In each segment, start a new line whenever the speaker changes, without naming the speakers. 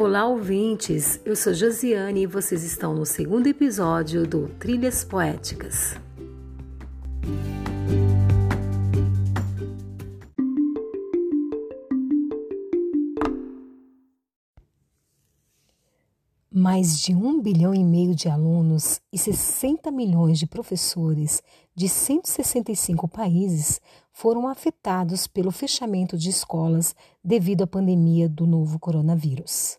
Olá, ouvintes! Eu sou Josiane e vocês estão no segundo episódio do Trilhas Poéticas. Mais de um bilhão e meio de alunos e 60 milhões de professores de 165 países foram afetados pelo fechamento de escolas devido à pandemia do novo coronavírus.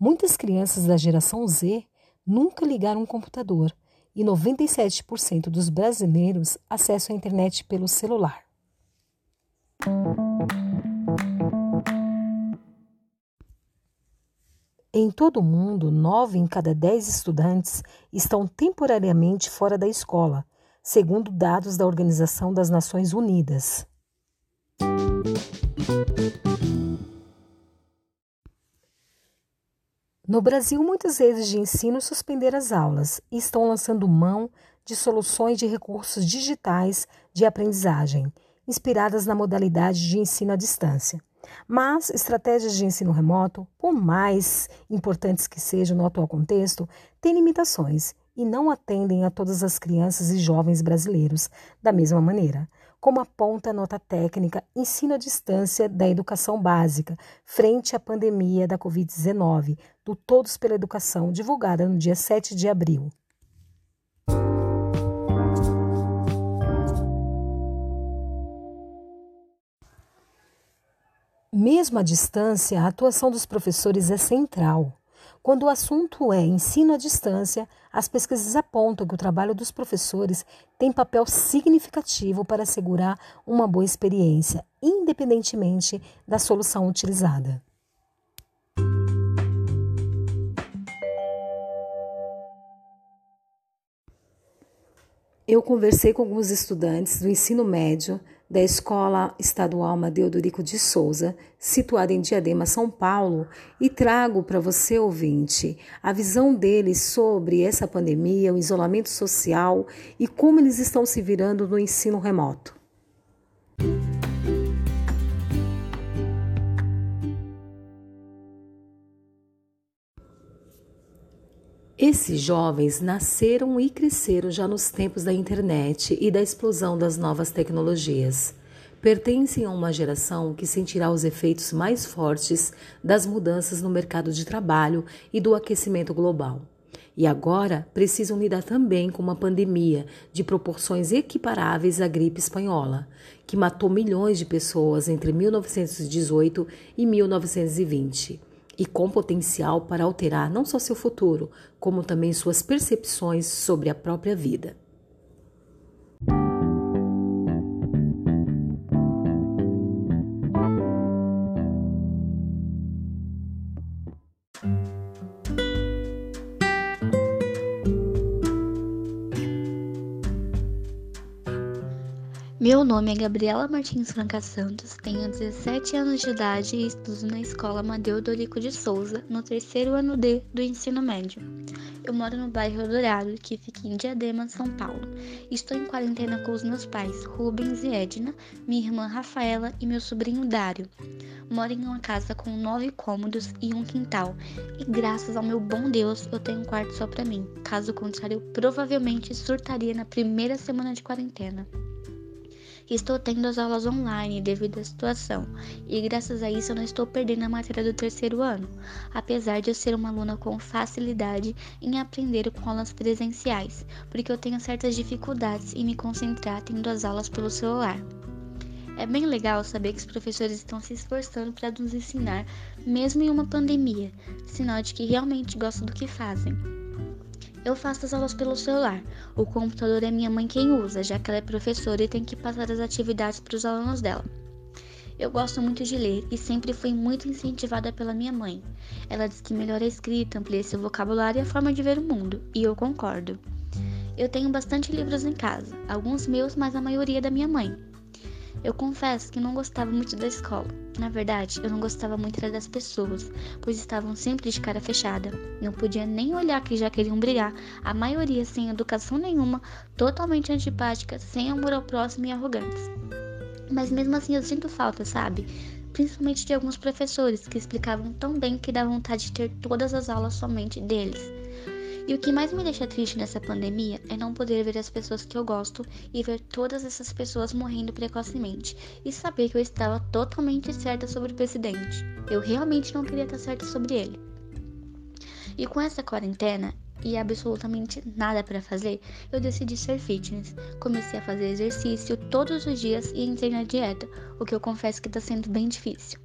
Muitas crianças da geração Z nunca ligaram um computador e 97% dos brasileiros acessam a internet pelo celular. Em todo o mundo, nove em cada dez estudantes estão temporariamente fora da escola, segundo dados da Organização das Nações Unidas. No Brasil, muitas redes de ensino suspenderam as aulas e estão lançando mão de soluções de recursos digitais de aprendizagem, inspiradas na modalidade de ensino à distância. Mas estratégias de ensino remoto, por mais importantes que sejam no atual contexto, têm limitações e não atendem a todas as crianças e jovens brasileiros da mesma maneira, como aponta a nota técnica Ensino à Distância da Educação Básica frente à pandemia da Covid-19, do Todos pela Educação, divulgada no dia 7 de abril. Mesmo à distância, a atuação dos professores é central. Quando o assunto é ensino à distância, as pesquisas apontam que o trabalho dos professores tem papel significativo para assegurar uma boa experiência, independentemente da solução utilizada. Eu conversei com alguns estudantes do ensino médio da Escola Estadual Amadeu Dorico de Souza, situada em Diadema, São Paulo, e trago para você, ouvinte, a visão deles sobre essa pandemia, o isolamento social e como eles estão se virando no ensino remoto. Esses jovens nasceram e cresceram já nos tempos da internet e da explosão das novas tecnologias. Pertencem a uma geração que sentirá os efeitos mais fortes das mudanças no mercado de trabalho e do aquecimento global. E agora precisam lidar também com uma pandemia de proporções equiparáveis à gripe espanhola, que matou milhões de pessoas entre 1918 e 1920 e com potencial para alterar não só seu futuro, como também suas percepções sobre a própria vida.
Meu nome é Gabriela Martins Franca Santos, tenho 17 anos de idade e estudo na Escola Amadeu Dorico de Souza, no terceiro ano D do ensino médio. Eu moro no bairro Dourado, que fica em Diadema, São Paulo. Estou em quarentena com os meus pais, Rubens e Edna, minha irmã Rafaela e meu sobrinho Dário. Moro em uma casa com nove cômodos e um quintal, e graças ao meu bom Deus eu tenho um quarto só para mim. Caso contrário, eu provavelmente surtaria na primeira semana de quarentena. Estou tendo as aulas online devido à situação, e graças a isso eu não estou perdendo a matéria do terceiro ano, apesar de eu ser uma aluna com facilidade em aprender com aulas presenciais, porque eu tenho certas dificuldades em me concentrar tendo as aulas pelo celular. É bem legal saber que os professores estão se esforçando para nos ensinar, mesmo em uma pandemia, sinal de que realmente gostam do que fazem. Eu faço as aulas pelo celular. O computador é minha mãe quem usa, já que ela é professora e tem que passar as atividades para os alunos dela. Eu gosto muito de ler e sempre fui muito incentivada pela minha mãe. Ela diz que melhora a escrita, amplia seu vocabulário e a forma de ver o mundo, e eu concordo. Eu tenho bastante livros em casa, alguns meus, mas a maioria da minha mãe. Eu confesso que não gostava muito da escola. Na verdade, eu não gostava muito das pessoas, pois estavam sempre de cara fechada. Não podia nem olhar que já queriam brigar, a maioria sem educação nenhuma, totalmente antipáticas, sem amor ao próximo e arrogantes. Mas mesmo assim eu sinto falta, sabe? principalmente de alguns professores que explicavam tão bem que dá vontade de ter todas as aulas somente deles. E o que mais me deixa triste nessa pandemia é não poder ver as pessoas que eu gosto e ver todas essas pessoas morrendo precocemente e saber que eu estava totalmente certa sobre o presidente. Eu realmente não queria estar certa sobre ele. E com essa quarentena e absolutamente nada para fazer, eu decidi ser fitness. Comecei a fazer exercício todos os dias e entrei na dieta, o que eu confesso que está sendo bem difícil.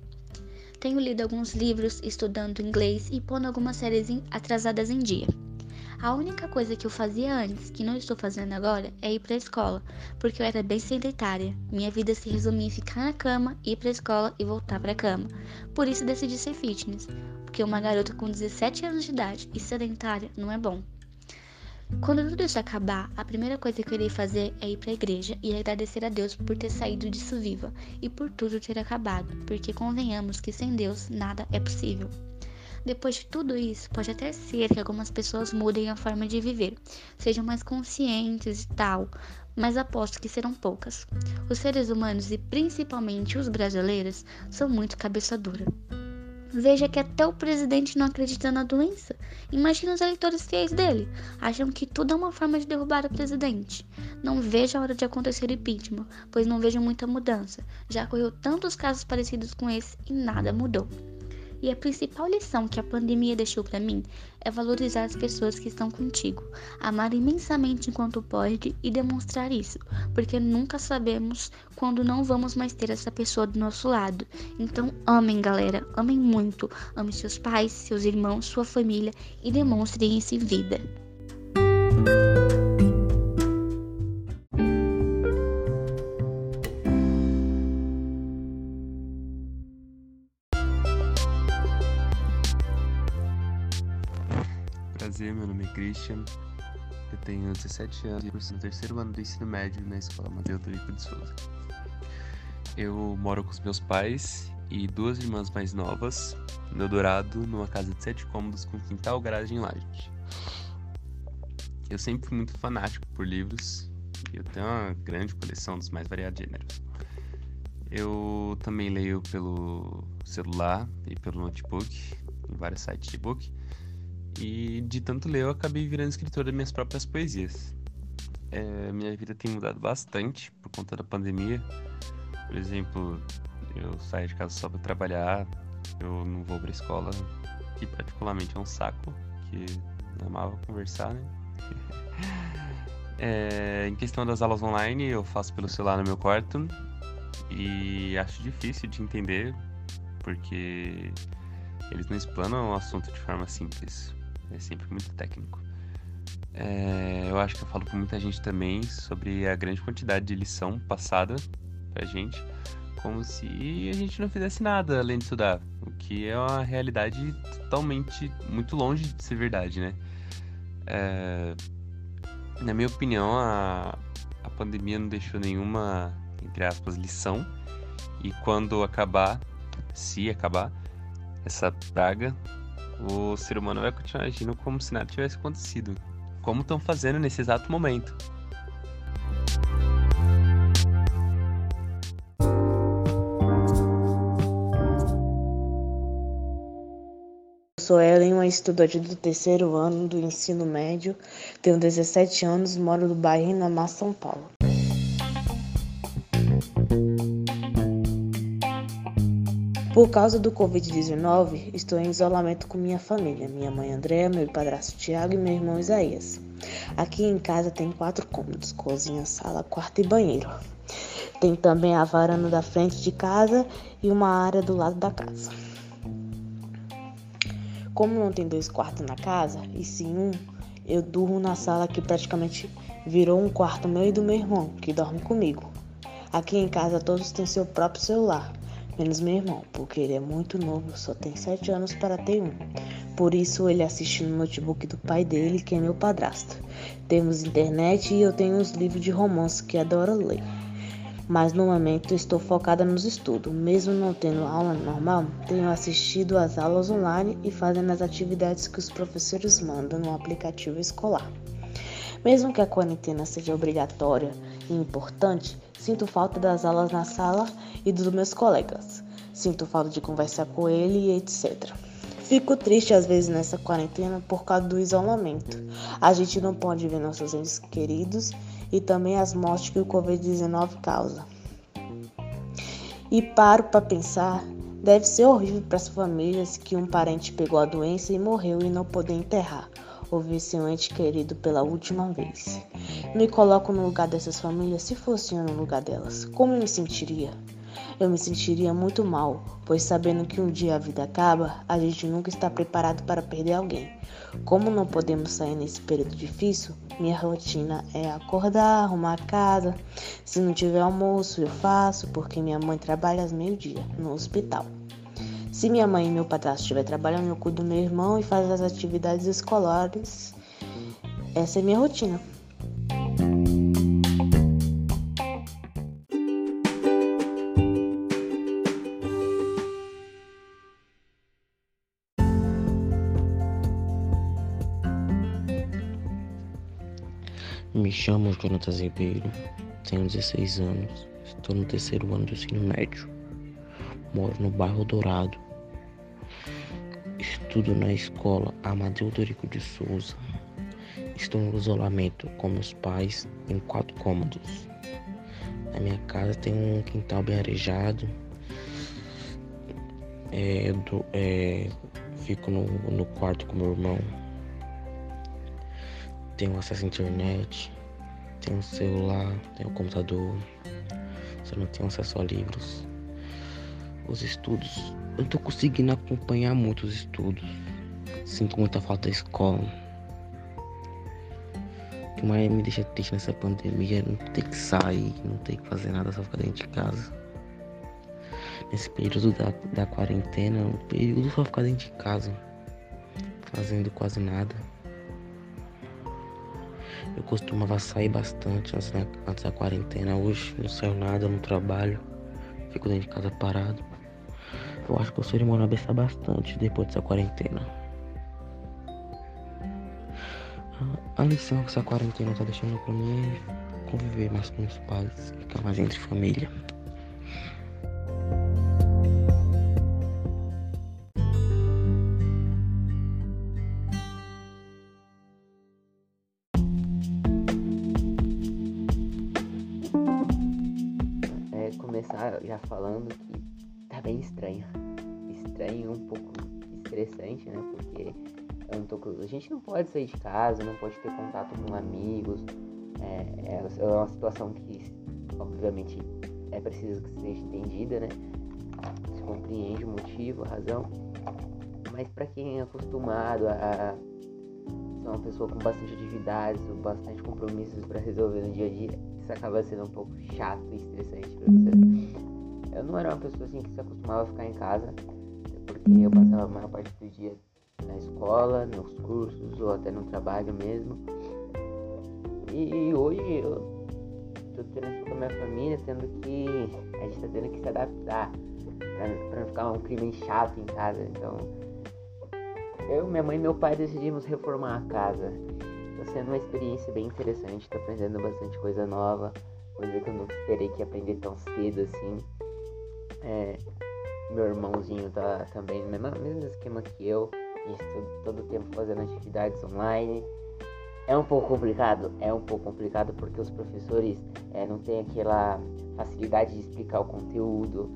Tenho lido alguns livros, estudando inglês e pondo algumas séries atrasadas em dia. A única coisa que eu fazia antes, que não estou fazendo agora, é ir para a escola, porque eu era bem sedentária. Minha vida se resumia em ficar na cama, ir para a escola e voltar para a cama. Por isso decidi ser fitness, porque uma garota com 17 anos de idade e sedentária não é bom. Quando tudo isso acabar, a primeira coisa que eu irei fazer é ir para a igreja e agradecer a Deus por ter saído disso viva e por tudo ter acabado, porque convenhamos que sem Deus nada é possível. Depois de tudo isso, pode até ser que algumas pessoas mudem a forma de viver, sejam mais conscientes e tal, mas aposto que serão poucas. Os seres humanos e principalmente os brasileiros são muito cabeça dura. Veja que até o presidente não acredita na doença. Imagina os eleitores fiéis dele. Acham que tudo é uma forma de derrubar o presidente. Não vejo a hora de acontecer o impeachment, pois não vejo muita mudança. Já ocorreu tantos casos parecidos com esse e nada mudou. E a principal lição que a pandemia deixou para mim é valorizar as pessoas que estão contigo, amar imensamente enquanto pode e demonstrar isso, porque nunca sabemos quando não vamos mais ter essa pessoa do nosso lado. Então, amem, galera, amem muito, amem seus pais, seus irmãos, sua família e demonstrem isso em vida.
Prazer, meu nome é Christian. Eu tenho 17 anos e no terceiro ano do ensino médio na Escola Amadeu Dorico de Souza. Eu moro com os meus pais e duas irmãs mais novas no Eldorado, numa casa de sete cômodos com quintal, garagem e laje. Eu sempre fui muito fanático por livros e eu tenho uma grande coleção dos mais variados gêneros. Eu também leio pelo celular e pelo notebook, em vários sites de book e de tanto ler, eu acabei virando escritor das minhas próprias poesias. É, minha vida tem mudado bastante por conta da pandemia. Por exemplo, eu saio de casa só para trabalhar, eu não vou para escola, que particularmente é um saco, que eu amava conversar, né? é, em questão das aulas online, eu faço pelo celular no meu quarto e acho difícil de entender, porque eles não explanam o assunto de forma simples é sempre muito técnico. É, eu acho que eu falo com muita gente também sobre a grande quantidade de lição passada pra gente, como se a gente não fizesse nada além de estudar, o que é uma realidade totalmente muito longe de ser verdade, né? É, na minha opinião, a, a pandemia não deixou nenhuma, entre aspas, lição, e quando acabar, se acabar, essa praga o ser humano vai continuar agindo como se nada tivesse acontecido. Como estão fazendo nesse exato momento.
Sou Ellen, uma estudante do terceiro ano do ensino médio, tenho 17 anos, moro no bairro Inamar, São Paulo. Por causa do Covid-19, estou em isolamento com minha família, minha mãe Andréa, meu padrasto Tiago e meu irmão Isaías. Aqui em casa tem quatro cômodos, cozinha, sala, quarto e banheiro. Tem também a varanda da frente de casa e uma área do lado da casa. Como não tem dois quartos na casa, e sim um, eu durmo na sala que praticamente virou um quarto meu e do meu irmão, que dorme comigo. Aqui em casa todos têm seu próprio celular menos meu irmão, porque ele é muito novo, só tem 7 anos para ter um. Por isso ele assiste no notebook do pai dele, que é meu padrasto. Temos internet e eu tenho uns livros de romance que adoro ler. Mas no momento estou focada nos estudos. Mesmo não tendo aula normal, tenho assistido às aulas online e fazendo as atividades que os professores mandam no aplicativo escolar. Mesmo que a quarentena seja obrigatória e importante, sinto falta das aulas na sala e dos meus colegas. Sinto falta de conversar com ele e etc. Fico triste às vezes nessa quarentena por causa do isolamento. A gente não pode ver nossos entes queridos e também as mortes que o Covid-19 causa. E paro para pensar, deve ser horrível para as famílias que um parente pegou a doença e morreu e não poder enterrar ou ver seu ente querido pela última vez. Me coloco no lugar dessas famílias se fosse eu no lugar delas. Como eu me sentiria? Eu me sentiria muito mal, pois sabendo que um dia a vida acaba, a gente nunca está preparado para perder alguém. Como não podemos sair nesse período difícil, minha rotina é acordar, arrumar a casa. Se não tiver almoço, eu faço, porque minha mãe trabalha às meio-dia no hospital. Se minha mãe e meu padrasto estiver trabalhando, eu cuido do meu irmão e faço as atividades escolares. Essa é minha rotina.
Me chamo Jonathan Ribeiro, tenho 16 anos, estou no terceiro ano do ensino médio. Moro no bairro Dourado, Estudo na escola Amadeu Dorico de Souza. Estou no isolamento com meus pais em quatro cômodos. Na minha casa tem um quintal bem arejado. É, do, é, fico no, no quarto com meu irmão. Tenho acesso à internet, tenho celular, tenho computador. Só não tenho acesso a livros. Os estudos eu tô conseguindo acompanhar muitos estudos. Sinto muita falta da escola. O que mais me deixa triste nessa pandemia é não ter que sair, não ter que fazer nada, só ficar dentro de casa. Nesse período da, da quarentena, um período só ficar dentro de casa, fazendo quase nada. Eu costumava sair bastante antes da, antes da quarentena. Hoje não saio nada, não trabalho. Fico dentro de casa parado. Eu acho que o ser humano pensar bastante depois dessa quarentena. A lição que essa quarentena tá deixando pra mim é conviver mais com os pais, ficar mais entre família.
Gente não pode sair de casa, não pode ter contato com amigos. É, é, é uma situação que, obviamente, é preciso que seja entendida, né? Se compreende o motivo, a razão. Mas para quem é acostumado a ser uma pessoa com bastante atividades, bastante compromissos para resolver no dia a dia, isso acaba sendo um pouco chato e estressante para você. Eu não era uma pessoa assim que se acostumava a ficar em casa, porque eu passava a maior parte do dia na escola, nos cursos ou até no trabalho mesmo. E hoje eu tô tendo que com a minha família, tendo que. A gente tá tendo que se adaptar pra, pra não ficar um clima chato em casa. Então eu, minha mãe e meu pai decidimos reformar a casa. Tá sendo uma experiência bem interessante, tô aprendendo bastante coisa nova, coisa que eu não esperei que aprender tão cedo assim. É, meu irmãozinho tá também no mesmo, mesmo esquema que eu, todo, todo o tempo fazendo atividades online. É um pouco complicado, é um pouco complicado porque os professores é, não têm aquela facilidade de explicar o conteúdo.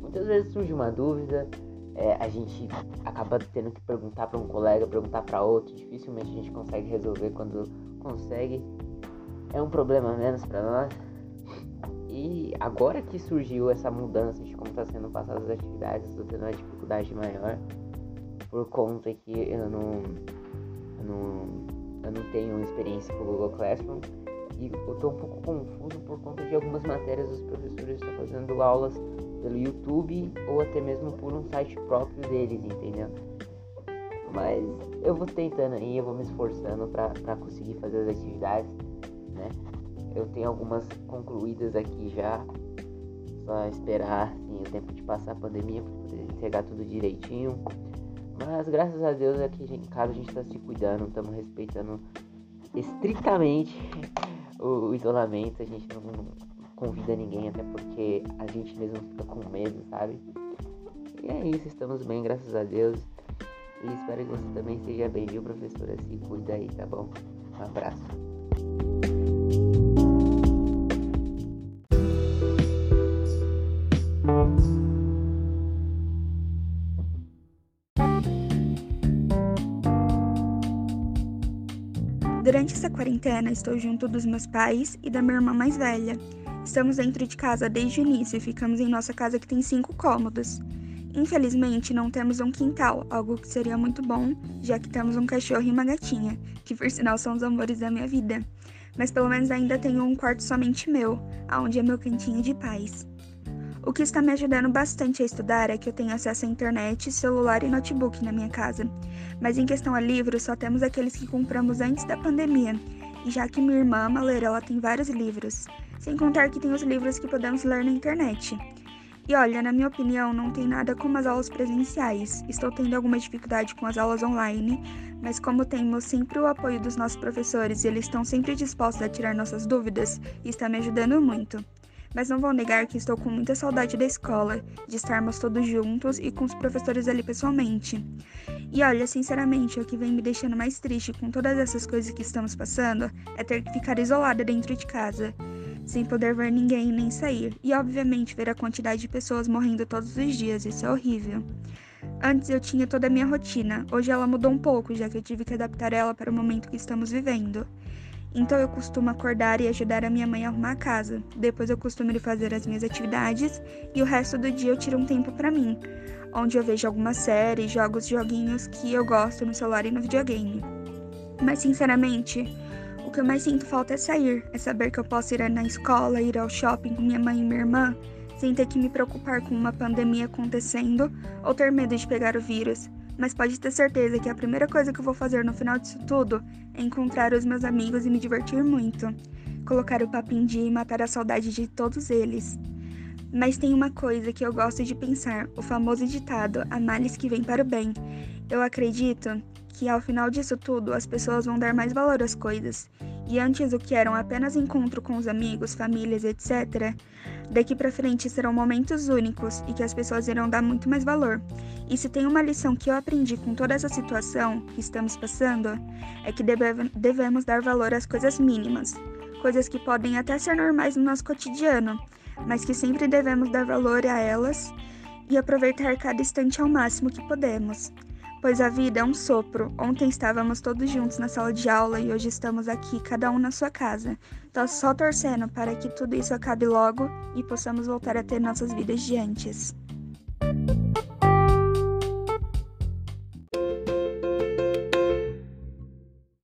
Muitas vezes surge uma dúvida, é, a gente acaba tendo que perguntar para um colega, perguntar para outro, dificilmente a gente consegue resolver quando consegue. É um problema menos para nós. E agora que surgiu essa mudança de como está sendo passadas as atividades, estou tendo uma dificuldade maior por conta que eu não, eu não, eu não tenho experiência com o Google Classroom e eu estou um pouco confuso por conta de algumas matérias os professores estão fazendo aulas pelo YouTube ou até mesmo por um site próprio deles, entendeu? Mas eu vou tentando aí, eu vou me esforçando para conseguir fazer as atividades, né? Eu tenho algumas concluídas aqui já. Só esperar assim, o tempo de passar a pandemia para poder entregar tudo direitinho. Mas graças a Deus aqui em casa a gente está se cuidando, estamos respeitando estritamente o, o, isolamento. A gente não convida ninguém, até porque a gente mesmo fica com medo, sabe? E é isso, estamos bem, graças a Deus. E espero que você também esteja bem, viu, professora? Se cuida aí, tá bom? Um abraço.
Durante essa quarentena, estou junto dos meus pais e da minha irmã mais velha. Estamos dentro de casa desde o início e ficamos em nossa casa que tem cinco cômodos. Infelizmente, não temos um quintal, algo que seria muito bom, já que temos um cachorro e uma gatinha, que por sinal são os amores da minha vida. Mas pelo menos ainda tenho um quarto somente meu, aonde é meu cantinho de paz. O que está me ajudando bastante a estudar é que eu tenho acesso à internet, celular e notebook na minha casa. Mas em questão a livros, só temos aqueles que compramos antes da pandemia. E já que minha irmã ama ler, ela tem vários livros. Sem contar que tem os livros que podemos ler na internet. E olha, na minha opinião, não tem nada como as aulas presenciais. Estou tendo alguma dificuldade com as aulas online, mas como temos sempre o apoio dos nossos professores e eles estão sempre dispostos a tirar nossas dúvidas, está me ajudando muito mas não vou negar que estou com muita saudade da escola, de estarmos todos juntos e com os professores ali pessoalmente. E olha, sinceramente, o que vem me deixando mais triste com todas essas coisas que estamos passando é ter que ficar isolada dentro de casa, sem poder ver ninguém nem sair, e obviamente ver a quantidade de pessoas morrendo todos os dias, isso é horrível. Antes eu tinha toda a minha rotina, hoje ela mudou um pouco, já que eu tive que adaptar ela para o momento que estamos vivendo. Então eu costumo acordar e ajudar a minha mãe a arrumar a casa. Depois eu costumo ir fazer as minhas atividades e o resto do dia eu tiro um tempo para mim, onde eu vejo alguma série, jogo os joguinhos que eu gosto no celular e no videogame. Mas sinceramente, o que eu mais sinto falta é sair, é saber que eu posso ir na escola, ir ao shopping com minha mãe e minha irmã, sem ter que me preocupar com uma pandemia acontecendo ou ter medo de pegar o vírus mas pode ter certeza que a primeira coisa que eu vou fazer no final disso tudo é encontrar os meus amigos e me divertir muito. Colocar o papo em dia e matar a saudade de todos eles. Mas tem uma coisa que eu gosto de pensar, o famoso ditado, a males que vem para o bem. Eu acredito que ao final disso tudo as pessoas vão dar mais valor às coisas. E antes o que eram apenas encontro com os amigos, famílias, etc., Daqui para frente serão momentos únicos e que as pessoas irão dar muito mais valor. E se tem uma lição que eu aprendi com toda essa situação que estamos passando, é que deve, devemos dar valor às coisas mínimas, coisas que podem até ser normais no nosso cotidiano, mas que sempre devemos dar valor a elas e aproveitar cada instante ao máximo que podemos pois a vida é um sopro. Ontem estávamos todos juntos na sala de aula e hoje estamos aqui, cada um na sua casa. Tô só torcendo para que tudo isso acabe logo e possamos voltar a ter nossas vidas de antes.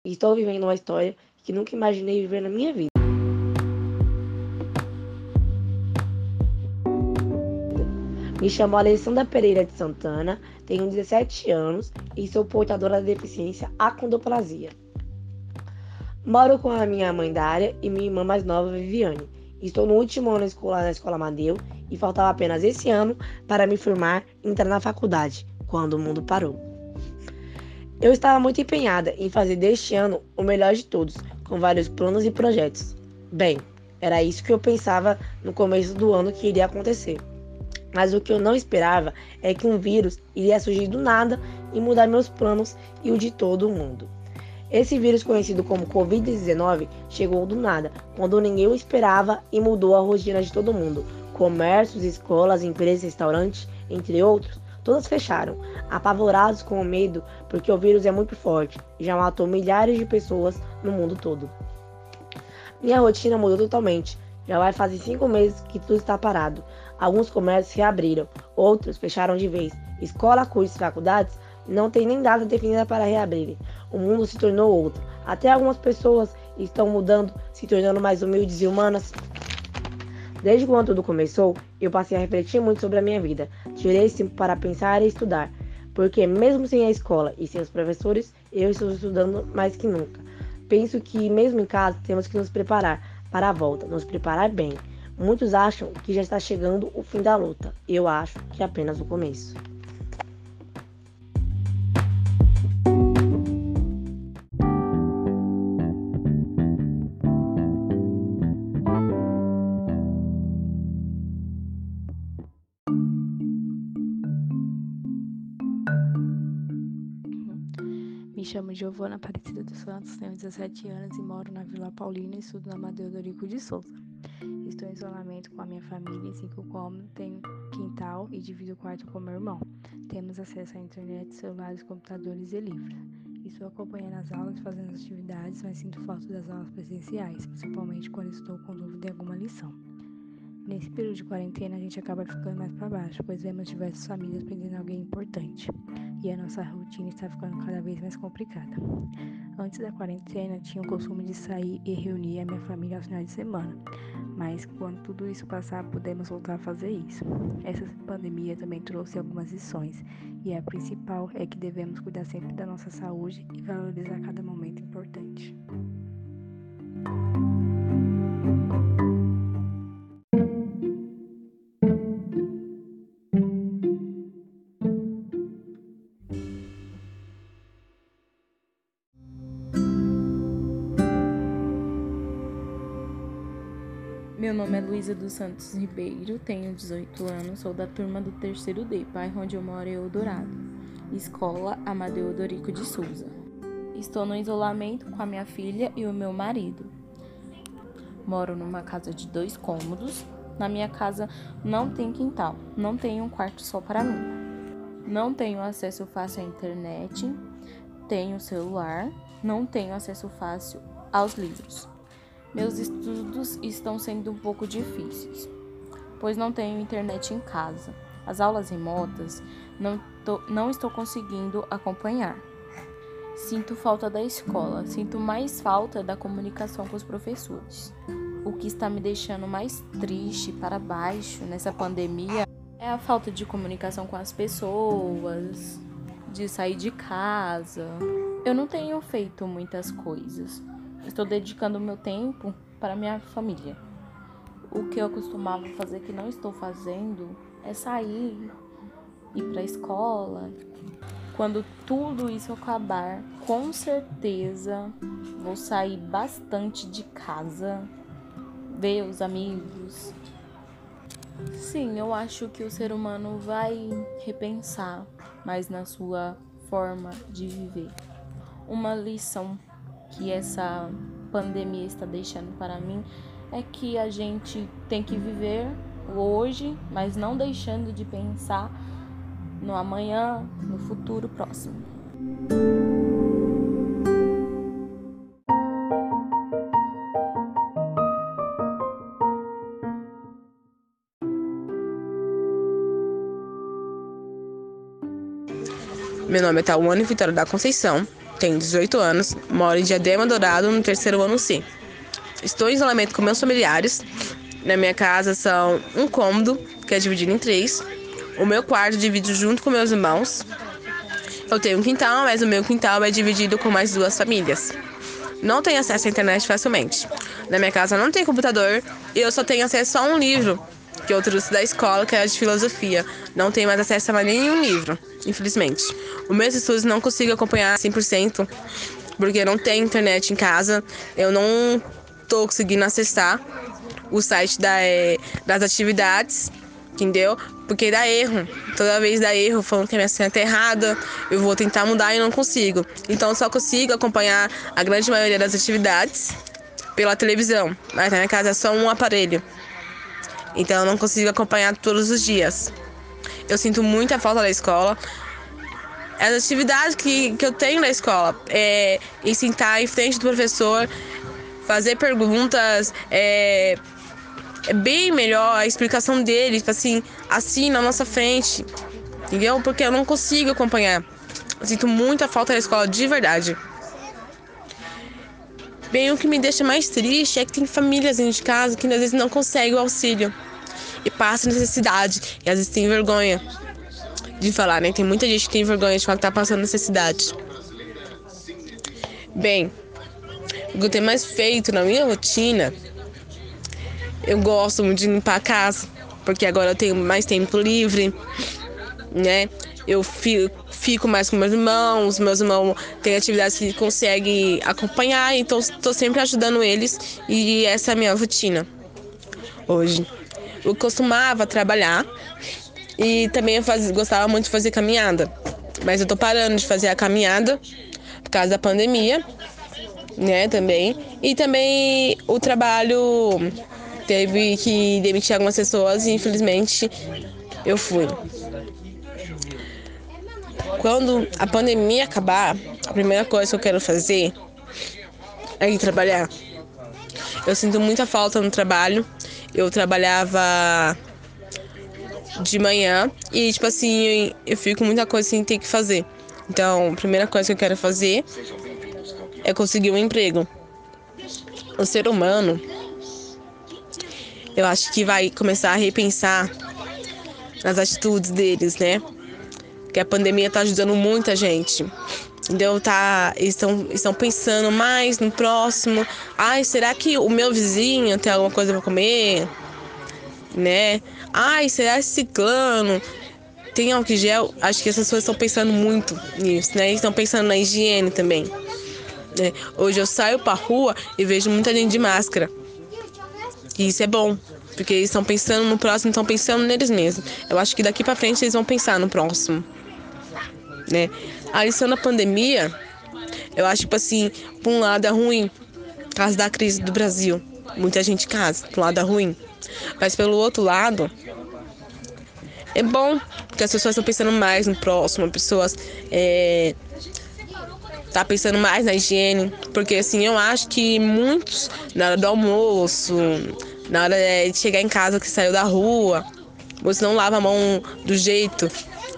Estou vivendo uma história que nunca imaginei viver na minha vida. Me chamo Alessandra Pereira de Santana, tenho 17 anos e sou portadora da deficiência acondroplasia. Moro com a minha mãe Dária e minha irmã mais nova Viviane. Estou no último ano escolar na Escola Amadeu e faltava apenas esse ano para me formar e entrar na faculdade, quando o mundo parou. Eu estava muito empenhada em fazer deste ano o melhor de todos, com vários planos e projetos. Bem, era isso que eu pensava no começo do ano que iria acontecer. Mas o que eu não esperava é que um vírus iria surgir do nada e mudar meus planos e o de todo mundo. Esse vírus, conhecido como Covid-19, chegou do nada, quando ninguém o esperava e mudou a rotina de todo mundo. Comércios, escolas, empresas, restaurantes, entre outros, todas fecharam, apavorados com o medo, porque o vírus é muito forte e já matou milhares de pessoas no mundo todo. Minha rotina mudou totalmente. Já vai fazer cinco meses que tudo está parado. Alguns comércios reabriram, outros fecharam de vez. Escola, cursos e faculdades não têm nem data definida para reabrirem. O mundo se tornou outro. Até algumas pessoas estão mudando, se tornando mais humildes e humanas. Desde quando tudo começou, eu passei a refletir muito sobre a minha vida. Tirei tempo para pensar e estudar, porque mesmo sem a escola e sem os professores, eu estou estudando mais que nunca. Penso que mesmo em casa temos que nos preparar para a volta, nos preparar bem. Muitos acham que já está chegando o fim da luta. Eu acho que é apenas o começo.
Me chamo Giovana Aparecida dos Santos, tenho 17 anos e moro na Vila Paulina e estudo na Madeira Dorico de Souza. Estou em isolamento com a minha família em cinco cômodos, tenho quintal e divido o quarto com meu irmão. Temos acesso à internet, celulares, computadores e livros. Estou acompanhando as aulas, fazendo as atividades, mas sinto falta das aulas presenciais, principalmente quando estou com dúvida em alguma lição. Nesse período de quarentena, a gente acaba ficando mais para baixo, pois vemos diversas famílias perdendo alguém importante e a nossa rotina está ficando cada vez mais complicada. Antes da quarentena, tinha o costume de sair e reunir a minha família aos finais de semana, mas quando tudo isso passar, podemos voltar a fazer isso. Essa pandemia também trouxe algumas lições, e a principal é que devemos cuidar sempre da nossa saúde e valorizar cada momento importante.
Luísa dos Santos Ribeiro, tenho 18 anos, sou da turma do terceiro D, bairro onde eu moro é Eldorado, Escola Amadeu Dorico de Souza. Estou no isolamento com a minha filha e o meu marido. Moro numa casa de dois cômodos. Na minha casa não tem quintal, não tenho um quarto só para mim. Não tenho acesso fácil à internet, tenho celular, não tenho acesso fácil aos livros. Meus estudos estão sendo um pouco difíceis, pois não tenho internet em casa. As aulas remotas não, tô, não estou conseguindo acompanhar. Sinto falta da escola, sinto mais falta da comunicação com os professores. O que está me deixando mais triste para baixo nessa pandemia é a falta de comunicação com as pessoas, de sair de casa. Eu não tenho feito muitas coisas. Estou dedicando meu tempo para minha família. O que eu costumava fazer que não estou fazendo é sair, ir para a escola. Quando tudo isso acabar, com certeza vou sair bastante de casa, ver os amigos. Sim, eu acho que o ser humano vai repensar mais na sua forma de viver. Uma lição que essa pandemia está deixando para mim é que a gente tem que viver o hoje, mas não deixando de pensar no amanhã, no futuro próximo.
Meu nome é Tawane Vitória da Conceição, tenho 18 anos, moro em Diadema Dourado, no terceiro ano C. Estou em isolamento com meus familiares. Na minha casa são um cômodo, que é dividido em três. O meu quarto divido junto com meus irmãos. Eu tenho um quintal, mas o meu quintal é dividido com mais duas famílias. Não tenho acesso à internet facilmente. Na minha casa não tem computador e eu só tenho acesso a um livro, que eu trouxe da escola, que é de filosofia. Não tenho mais acesso a nenhum livro, infelizmente. Os meus estudos não consigo acompanhar 100%, porque não tem internet em casa. Eu não tô conseguindo acessar o site da, é, das atividades, entendeu? Porque dá erro. Toda vez dá erro, falando que a minha senha tá errada. Eu vou tentar mudar e não consigo. Então eu só consigo acompanhar a grande maioria das atividades pela televisão. Mas na minha casa é só um aparelho. Então eu não consigo acompanhar todos os dias. Eu sinto muita falta da escola. As atividades que, que eu tenho na escola é em sentar em frente do professor, fazer perguntas, é, é bem melhor a explicação dele, tipo assim, assim na nossa frente, entendeu? Porque eu não consigo acompanhar. Eu sinto muita falta da escola, de verdade. Bem, o que me deixa mais triste é que tem famílias dentro de casa que às vezes não conseguem o auxílio e passa necessidade e às vezes tem vergonha de falar, né? Tem muita gente que tem vergonha de falar que tá passando necessidade. Bem, o que eu tenho mais feito na minha rotina, eu gosto muito de limpar a casa, porque agora eu tenho mais tempo livre, né? Eu fico mais com meus irmãos, meus irmãos têm atividades que conseguem acompanhar, então estou sempre ajudando eles e essa é a minha rotina hoje eu costumava trabalhar e também eu faz, gostava muito de fazer caminhada. Mas eu tô parando de fazer a caminhada por causa da pandemia, né, também. E também o trabalho teve que demitir algumas pessoas e infelizmente eu fui. Quando a pandemia acabar, a primeira coisa que eu quero fazer é ir trabalhar. Eu sinto muita falta no trabalho. Eu trabalhava de manhã e, tipo assim, eu fico com muita coisa sem ter que fazer. Então, a primeira coisa que eu quero fazer é conseguir um emprego. O ser humano, eu acho que vai começar a repensar nas atitudes deles, né? Que a pandemia tá ajudando muita gente. Entendeu? Tá, estão, estão pensando mais no próximo. Ai, será que o meu vizinho tem alguma coisa para comer? Né? Ai, será esse ciclano tem álcool gel? Acho que essas pessoas estão pensando muito nisso, né? Estão pensando na higiene também. Né? Hoje eu saio pra rua e vejo muita gente de máscara. E isso é bom, porque eles estão pensando no próximo, estão pensando neles mesmos. Eu acho que daqui para frente eles vão pensar no próximo. Né? A lição da pandemia, eu acho, tipo assim, por um lado é ruim, por causa da crise do Brasil. Muita gente casa, por um lado é ruim. Mas pelo outro lado, é bom, porque as pessoas estão pensando mais no próximo, as pessoas é, tá pensando mais na higiene, porque assim, eu acho que muitos, na hora do almoço, na hora de chegar em casa que saiu da rua, você não lava a mão do jeito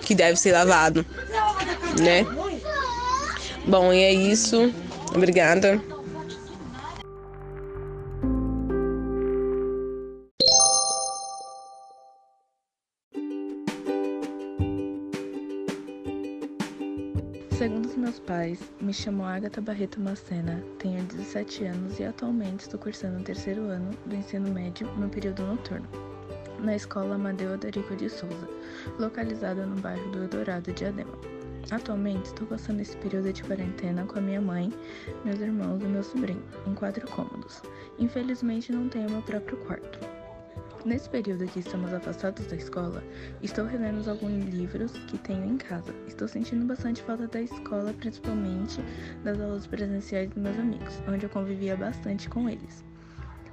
que deve ser lavado, né? Bom, e é isso. Obrigada.
Segundo os meus pais, me chamo Agatha Barreto Macena, tenho 17 anos e atualmente estou cursando o terceiro ano do ensino médio no período noturno, na escola Amadeu Odorico de Souza, localizada no bairro do Eldorado de Adema. Atualmente estou passando esse período de quarentena com a minha mãe, meus irmãos e meu sobrinho, em quatro cômodos. Infelizmente não tenho meu próprio quarto. Nesse período que estamos afastados da escola, estou relendo alguns livros que tenho em casa. Estou sentindo bastante falta da escola, principalmente das aulas presenciais dos meus amigos, onde eu convivia bastante com eles.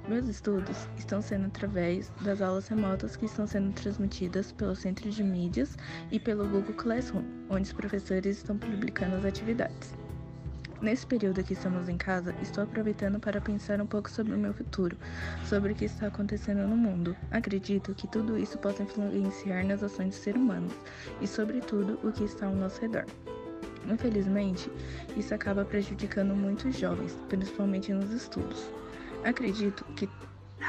Meus estudos estão sendo através das aulas remotas que estão sendo transmitidas pelo Centro de Mídias e pelo Google Classroom, onde os professores estão publicando as atividades. Nesse período que estamos em casa, estou aproveitando para pensar um pouco sobre o meu futuro, sobre o que está acontecendo no mundo. Acredito que tudo isso possa influenciar nas ações dos seres humanos e, sobretudo, o que está ao nosso redor. Infelizmente, isso acaba prejudicando muitos jovens, principalmente nos estudos. Acredito que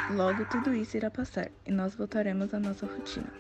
logo tudo isso irá passar e nós voltaremos à nossa rotina.